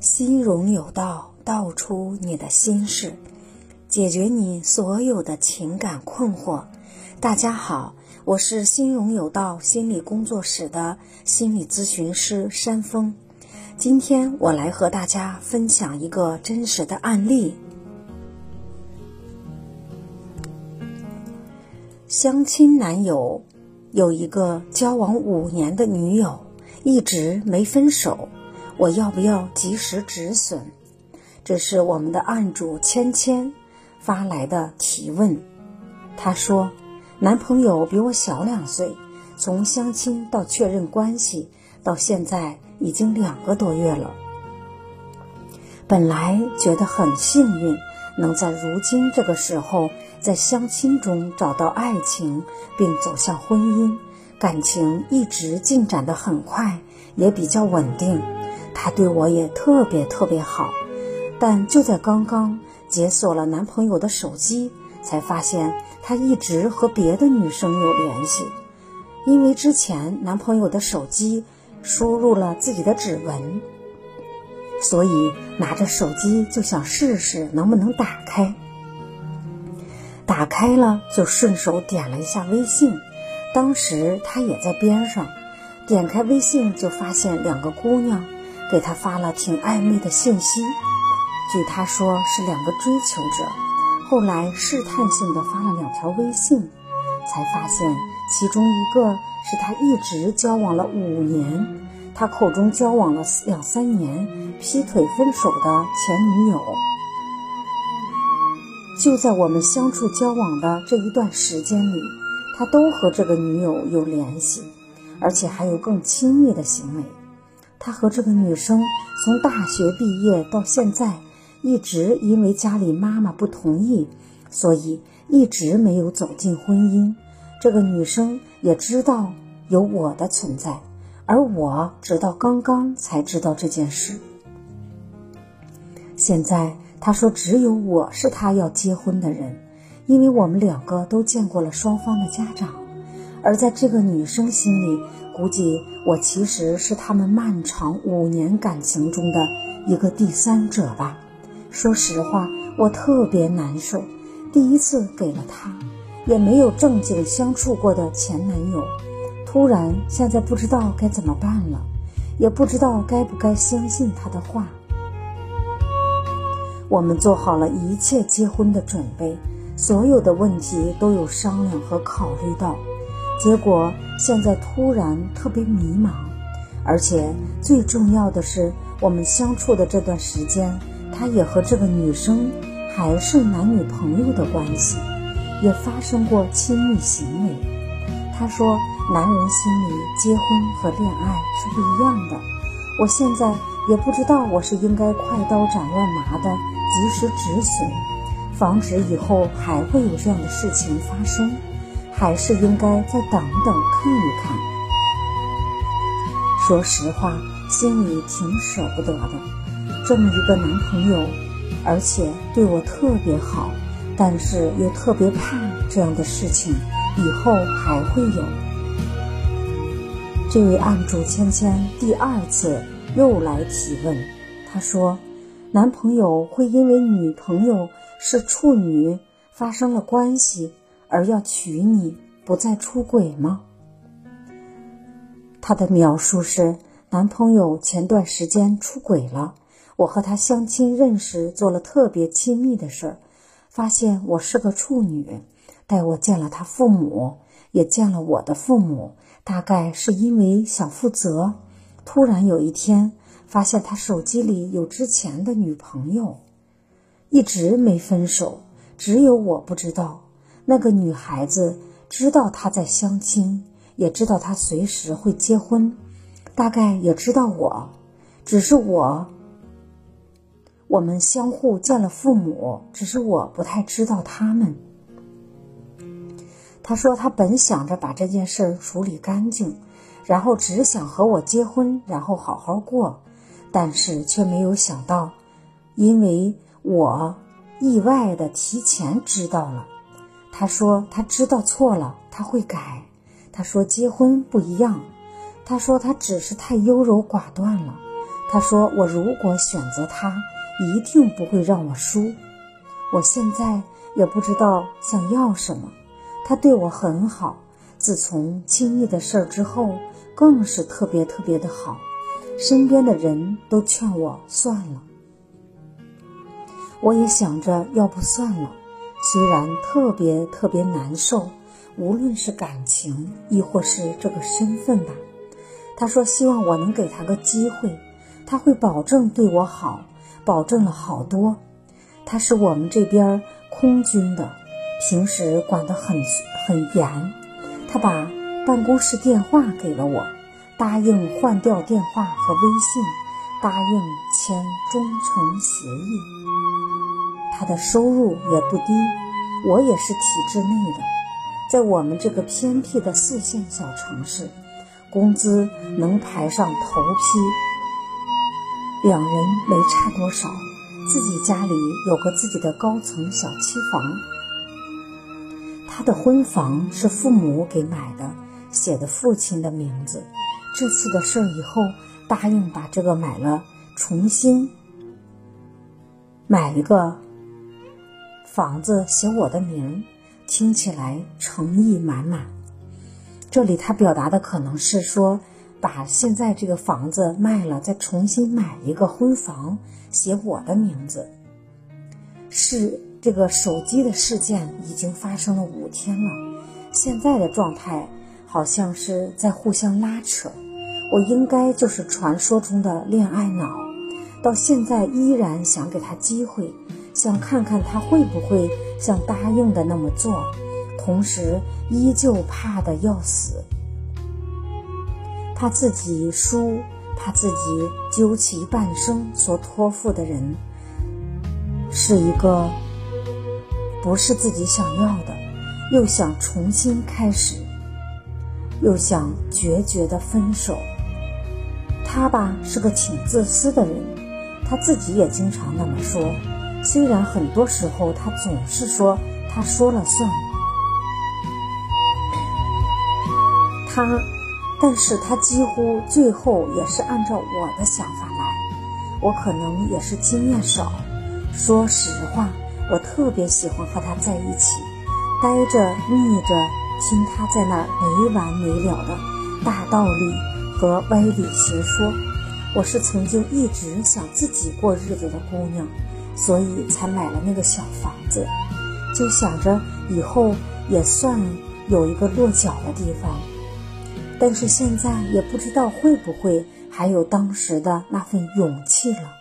心容有道，道出你的心事，解决你所有的情感困惑。大家好，我是心容有道心理工作室的心理咨询师山峰。今天我来和大家分享一个真实的案例：相亲男友有一个交往五年的女友，一直没分手。我要不要及时止损？这是我们的案主芊芊发来的提问。她说，男朋友比我小两岁，从相亲到确认关系到现在已经两个多月了。本来觉得很幸运，能在如今这个时候在相亲中找到爱情，并走向婚姻，感情一直进展的很快，也比较稳定。他对我也特别特别好，但就在刚刚解锁了男朋友的手机，才发现他一直和别的女生有联系。因为之前男朋友的手机输入了自己的指纹，所以拿着手机就想试试能不能打开。打开了就顺手点了一下微信，当时他也在边上，点开微信就发现两个姑娘。给他发了挺暧昧的信息，据他说是两个追求者。后来试探性的发了两条微信，才发现其中一个是他一直交往了五年，他口中交往了两三年，劈腿分手的前女友。就在我们相处交往的这一段时间里，他都和这个女友有联系，而且还有更亲密的行为。他和这个女生从大学毕业到现在，一直因为家里妈妈不同意，所以一直没有走进婚姻。这个女生也知道有我的存在，而我直到刚刚才知道这件事。现在他说只有我是他要结婚的人，因为我们两个都见过了双方的家长，而在这个女生心里。估计我其实是他们漫长五年感情中的一个第三者吧。说实话，我特别难受。第一次给了他，也没有正经相处过的前男友，突然现在不知道该怎么办了，也不知道该不该相信他的话。我们做好了一切结婚的准备，所有的问题都有商量和考虑到。结果现在突然特别迷茫，而且最重要的是，我们相处的这段时间，他也和这个女生还是男女朋友的关系，也发生过亲密行为。他说，男人心里结婚和恋爱是不一样的。我现在也不知道我是应该快刀斩乱麻的及时止损，防止以后还会有这样的事情发生。还是应该再等等看一看。说实话，心里挺舍不得的。这么一个男朋友，而且对我特别好，但是又特别怕这样的事情以后还会有。这位案主芊芊第二次又来提问，她说：“男朋友会因为女朋友是处女发生了关系？”而要娶你，不再出轨吗？他的描述是：男朋友前段时间出轨了，我和他相亲认识，做了特别亲密的事儿，发现我是个处女，带我见了他父母，也见了我的父母。大概是因为想负责，突然有一天发现他手机里有之前的女朋友，一直没分手，只有我不知道。那个女孩子知道他在相亲，也知道他随时会结婚，大概也知道我，只是我，我们相互见了父母，只是我不太知道他们。他说他本想着把这件事儿处理干净，然后只想和我结婚，然后好好过，但是却没有想到，因为我意外的提前知道了。他说他知道错了，他会改。他说结婚不一样。他说他只是太优柔寡断了。他说：“我如果选择他，一定不会让我输。我现在也不知道想要什么。他对我很好，自从经历的事儿之后，更是特别特别的好。身边的人都劝我算了，我也想着要不算了。虽然特别特别难受，无论是感情，亦或是这个身份吧。”他说：“希望我能给他个机会。”他会保证对我好，保证了好多。他是我们这边空军的，平时管得很很严。他把办公室电话给了我，答应换掉电话和微信，答应签忠诚协议。他的收入也不低，我也是体制内的，在我们这个偏僻的四线小城市，工资能排上头批。两人没差多少，自己家里有个自己的高层小期房。他的婚房是父母给买的，写的父亲的名字。这次的事儿以后，答应把这个买了，重新买一个房子，写我的名，听起来诚意满满。这里他表达的可能是说。把现在这个房子卖了，再重新买一个婚房，写我的名字。是这个手机的事件已经发生了五天了，现在的状态好像是在互相拉扯。我应该就是传说中的恋爱脑，到现在依然想给他机会，想看看他会不会像答应的那么做，同时依旧怕的要死。怕自己输，怕自己究其半生所托付的人是一个不是自己想要的，又想重新开始，又想决绝的分手。他吧是个挺自私的人，他自己也经常那么说。虽然很多时候他总是说他说了算，他。但是他几乎最后也是按照我的想法来，我可能也是经验少。说实话，我特别喜欢和他在一起，待着腻着，听他在那没完没了的大道理和歪理邪说。我是曾经一直想自己过日子的姑娘，所以才买了那个小房子，就想着以后也算有一个落脚的地方。但是现在也不知道会不会还有当时的那份勇气了。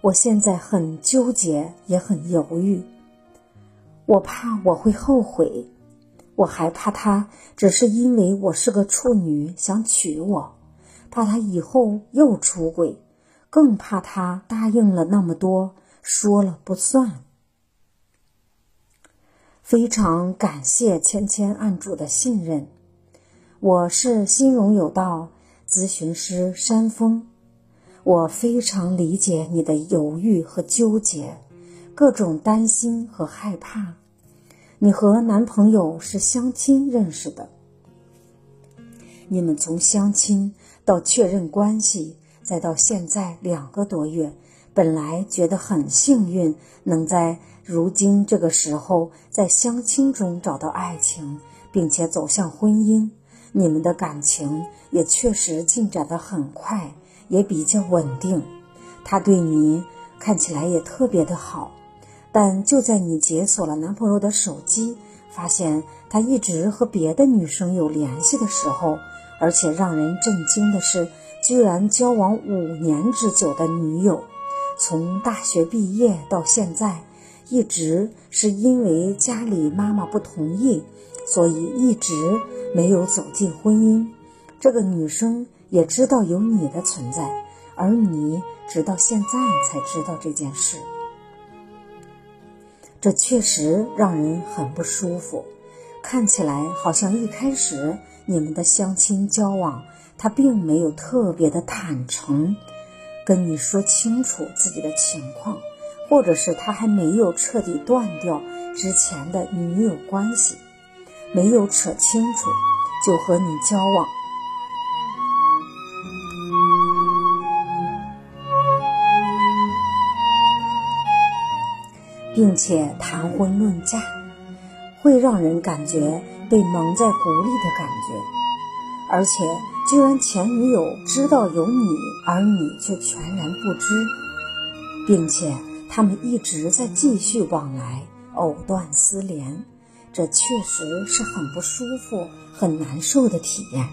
我现在很纠结，也很犹豫。我怕我会后悔，我还怕他只是因为我是个处女想娶我，怕他以后又出轨，更怕他答应了那么多，说了不算。非常感谢芊芊案主的信任。我是心荣有道咨询师山峰，我非常理解你的犹豫和纠结，各种担心和害怕。你和男朋友是相亲认识的，你们从相亲到确认关系，再到现在两个多月，本来觉得很幸运，能在如今这个时候在相亲中找到爱情，并且走向婚姻。你们的感情也确实进展得很快，也比较稳定。他对你看起来也特别的好，但就在你解锁了男朋友的手机，发现他一直和别的女生有联系的时候，而且让人震惊的是，居然交往五年之久的女友，从大学毕业到现在，一直是因为家里妈妈不同意，所以一直。没有走进婚姻，这个女生也知道有你的存在，而你直到现在才知道这件事，这确实让人很不舒服。看起来好像一开始你们的相亲交往，他并没有特别的坦诚跟你说清楚自己的情况或者是他还没有彻底断掉之前的女友关系没有扯清楚就和你交往。并且谈婚论嫁会让人感觉被蒙在鼓里的感觉。而且居然前女友知道有你，而你却全然不知，并且他们一直在继续往来，藕断丝连，这确实是很不舒服、很难受的体验。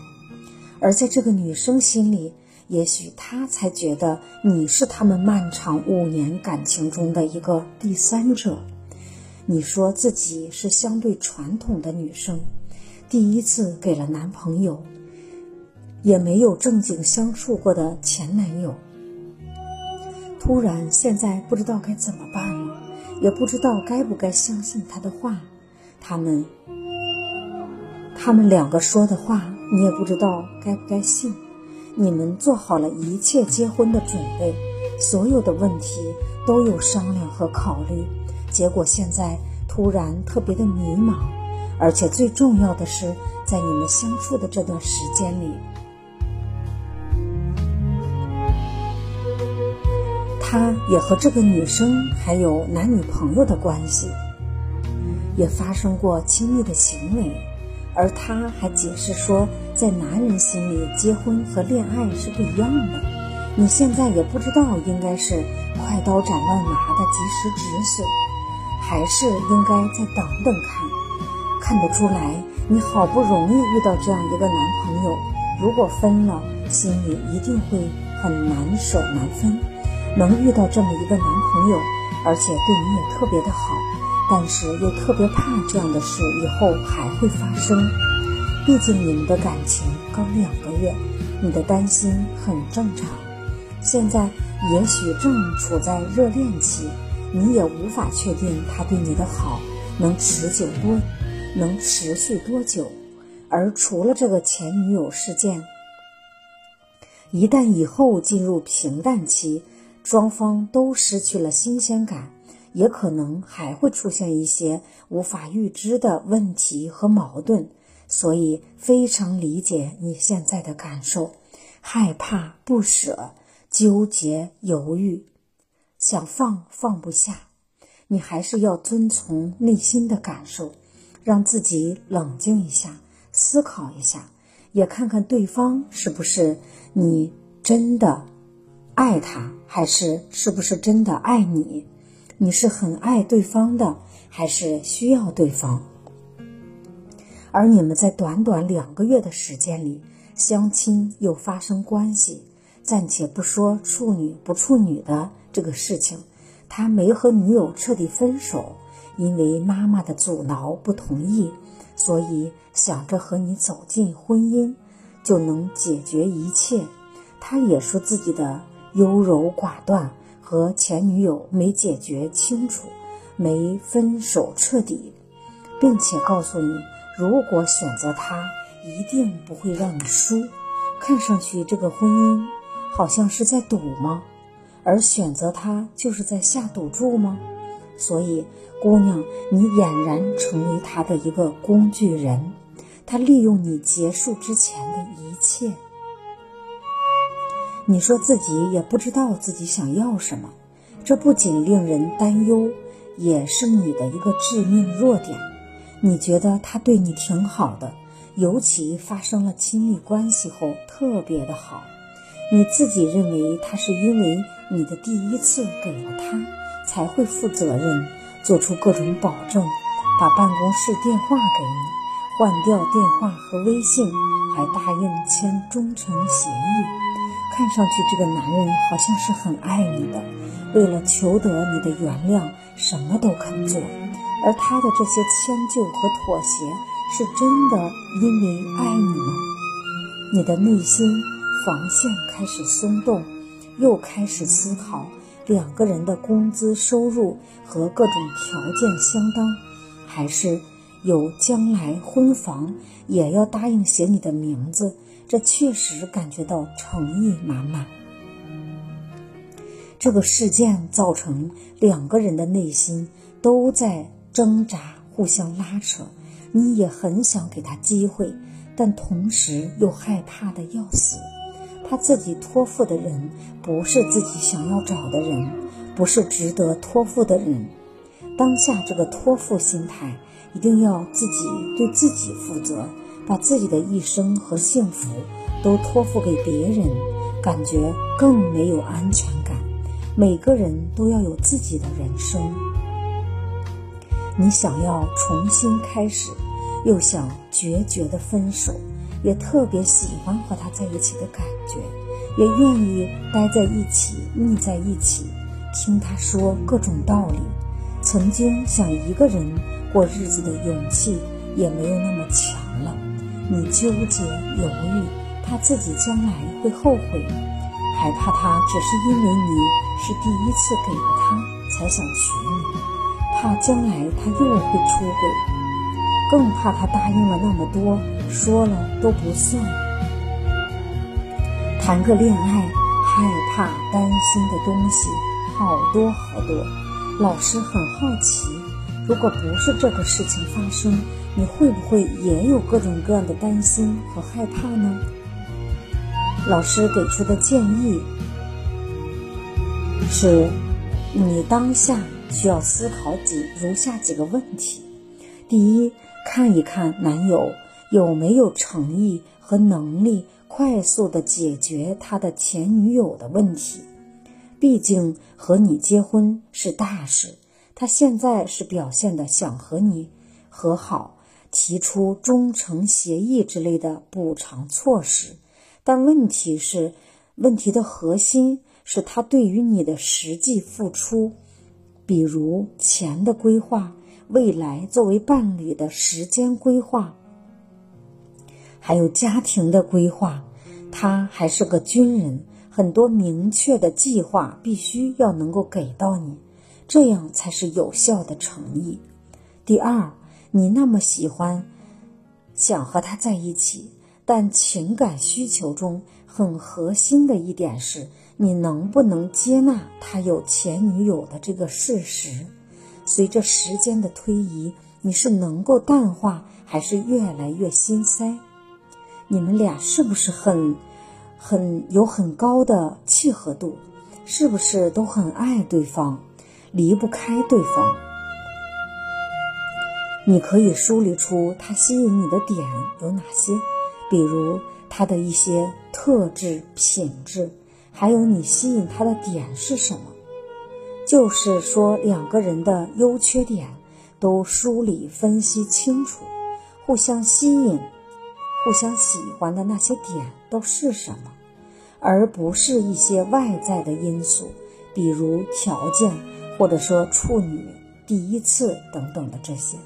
而在这个女生心里，也许她才觉得你是他们漫长五年感情中的一个第三者。你说自己是相对传统的女生，第一次给了男朋友，也没有正经相处过的前男友，突然现在不知道该怎么办了，也不知道该不该相信他的话。他们，他们两个说的话，你也不知道该不该信。你们做好了一切结婚的准备，所有的问题都有商量和考虑，结果现在突然特别的迷茫，而且最重要的是，在你们相处的这段时间里，他也和这个女生还有男女朋友的关系，也发生过亲密的行为，而他还解释说。在男人心里，结婚和恋爱是不一样的。你现在也不知道应该是快刀斩乱麻的及时止损，还是应该再等等看。看得出来，你好不容易遇到这样一个男朋友，如果分了，心里一定会很难舍难分。能遇到这么一个男朋友，而且对你也特别的好，但是又特别怕这样的事以后还会发生。毕竟你们的感情刚两个月，你的担心很正常。现在也许正处在热恋期，你也无法确定他对你的好能持久多，能持续多久。而除了这个前女友事件，一旦以后进入平淡期，双方都失去了新鲜感，也可能还会出现一些无法预知的问题和矛盾。所以非常理解你现在的感受，害怕、不舍、纠结、犹豫，想放放不下。你还是要遵从内心的感受，让自己冷静一下，思考一下，也看看对方是不是你真的爱他，还是是不是真的爱你？你是很爱对方的，还是需要对方？而你们在短短两个月的时间里相亲又发生关系，暂且不说处女不处女的这个事情，他没和女友彻底分手，因为妈妈的阻挠不同意，所以想着和你走进婚姻就能解决一切。他也说自己的优柔寡断和前女友没解决清楚，没分手彻底，并且告诉你。如果选择他，一定不会让你输。看上去这个婚姻好像是在赌吗？而选择他就是在下赌注吗？所以，姑娘，你俨然成为他的一个工具人，他利用你结束之前的一切。你说自己也不知道自己想要什么，这不仅令人担忧，也是你的一个致命弱点。你觉得他对你挺好的，尤其发生了亲密关系后特别的好。你自己认为他是因为你的第一次给了他，才会负责任，做出各种保证，把办公室电话给你，换掉电话和微信，还答应签忠诚协议。看上去这个男人好像是很爱你的，为了求得你的原谅，什么都肯做。而他的这些迁就和妥协，是真的因为爱你吗？你的内心防线开始松动，又开始思考两个人的工资收入和各种条件相当，还是有将来婚房也要答应写你的名字？这确实感觉到诚意满满。这个事件造成两个人的内心都在。挣扎，互相拉扯，你也很想给他机会，但同时又害怕的要死。他自己托付的人，不是自己想要找的人，不是值得托付的人。当下这个托付心态，一定要自己对自己负责，把自己的一生和幸福都托付给别人，感觉更没有安全感。每个人都要有自己的人生。你想要重新开始，又想决绝的分手，也特别喜欢和他在一起的感觉，也愿意待在一起、腻在一起，听他说各种道理。曾经想一个人过日子的勇气也没有那么强了。你纠结犹豫，怕自己将来会后悔，还怕他只是因为你是第一次给了他才想娶你，怕将来他又会出轨，更怕他答应了那么多，说了都不算。谈个恋爱，害怕担心的东西好多好多。老师很好奇，如果不是这个事情发生，你会不会也有各种各样的担心和害怕呢？老师给出的建议是：你当下需要思考几如下几个问题：第一，看一看男友有没有诚意和能力快速的解决他的前女友的问题。毕竟和你结婚是大事，他现在是表现的想和你和好，提出忠诚协议之类的补偿措施。但问题是，问题的核心是他对于你的实际付出，比如钱的规划、未来作为伴侣的时间规划，还有家庭的规划。他还是个军人。很多明确的计划必须要能够给到你，这样才是有效的诚意。第二，你那么喜欢，想和他在一起，但情感需求中很核心的一点是，你能不能接纳他有前女友的这个事实？随着时间的推移，你是能够淡化，还是越来越心塞？你们俩是不是很？很有很高的契合度，是不是都很爱对方，离不开对方？你可以梳理出他吸引你的点有哪些，比如他的一些特质、品质，还有你吸引他的点是什么？就是说，两个人的优缺点都梳理分析清楚，互相吸引。互相喜欢的那些点都是什么，而不是一些外在的因素，比如条件，或者说处女、第一次等等的这些。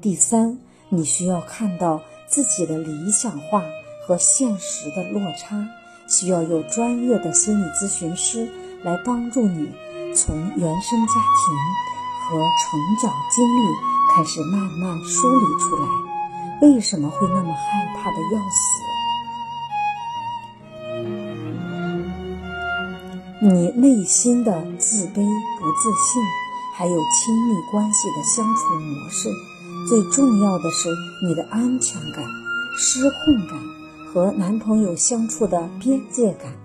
第三，你需要看到自己的理想化和现实的落差，需要有专业的心理咨询师来帮助你，从原生家庭和成长经历开始慢慢梳理出来。为什么会那么害怕的要死？你内心的自卑、不自信，还有亲密关系的相处模式，最重要的是你的安全感、失控感和男朋友相处的边界感，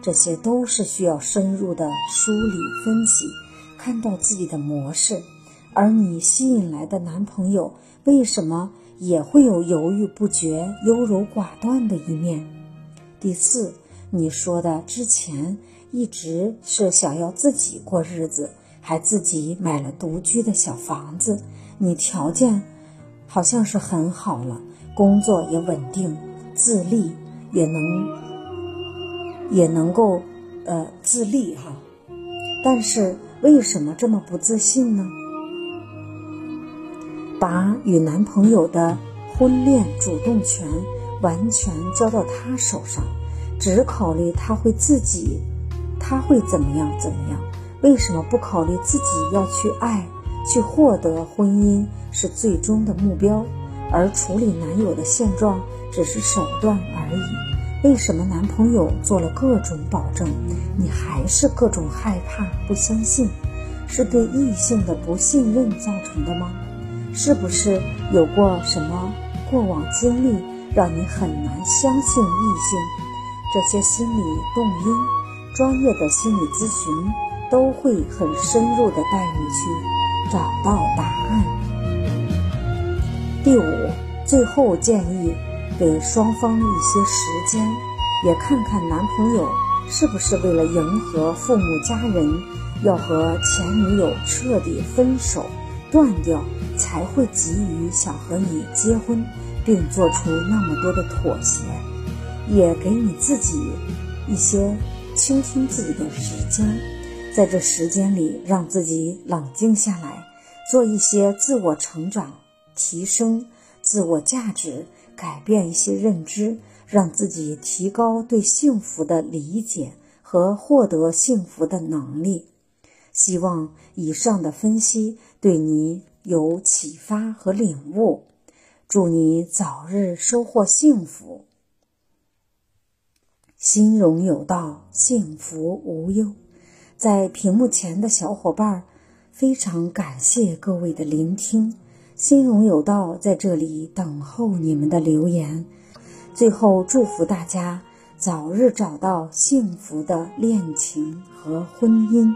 这些都是需要深入的梳理分析，看到自己的模式。而你吸引来的男朋友为什么？也会有犹豫不决、优柔寡断的一面。第四，你说的之前一直是想要自己过日子，还自己买了独居的小房子。你条件好像是很好了，工作也稳定，自立也能也能够呃自立哈。但是为什么这么不自信呢？把与男朋友的婚恋主动权完全交到他手上，只考虑他会自己，他会怎么样怎么样？为什么不考虑自己要去爱，去获得婚姻是最终的目标，而处理男友的现状只是手段而已？为什么男朋友做了各种保证，你还是各种害怕不相信？是对异性的不信任造成的吗？是不是有过什么过往经历，让你很难相信异性？这些心理动因，专业的心理咨询都会很深入的带你去找到答案。第五，最后建议给双方一些时间，也看看男朋友是不是为了迎合父母家人，要和前女友彻底分手、断掉，才会急于想和你结婚，并做出那么多的妥协。也给你自己一些倾听自己的时间，在这时间里，让自己冷静下来，做一些自我成长、提升自我价值、改变一些认知，让自己提高对幸福的理解和获得幸福的能力。希望以上的分析对你有启发和领悟，祝你早日收获幸福。心荣有道，幸福无忧。在屏幕前的小伙伴，非常感谢各位的聆听。心荣有道在这里等候你们的留言。最后，祝福大家早日找到幸福的恋情和婚姻。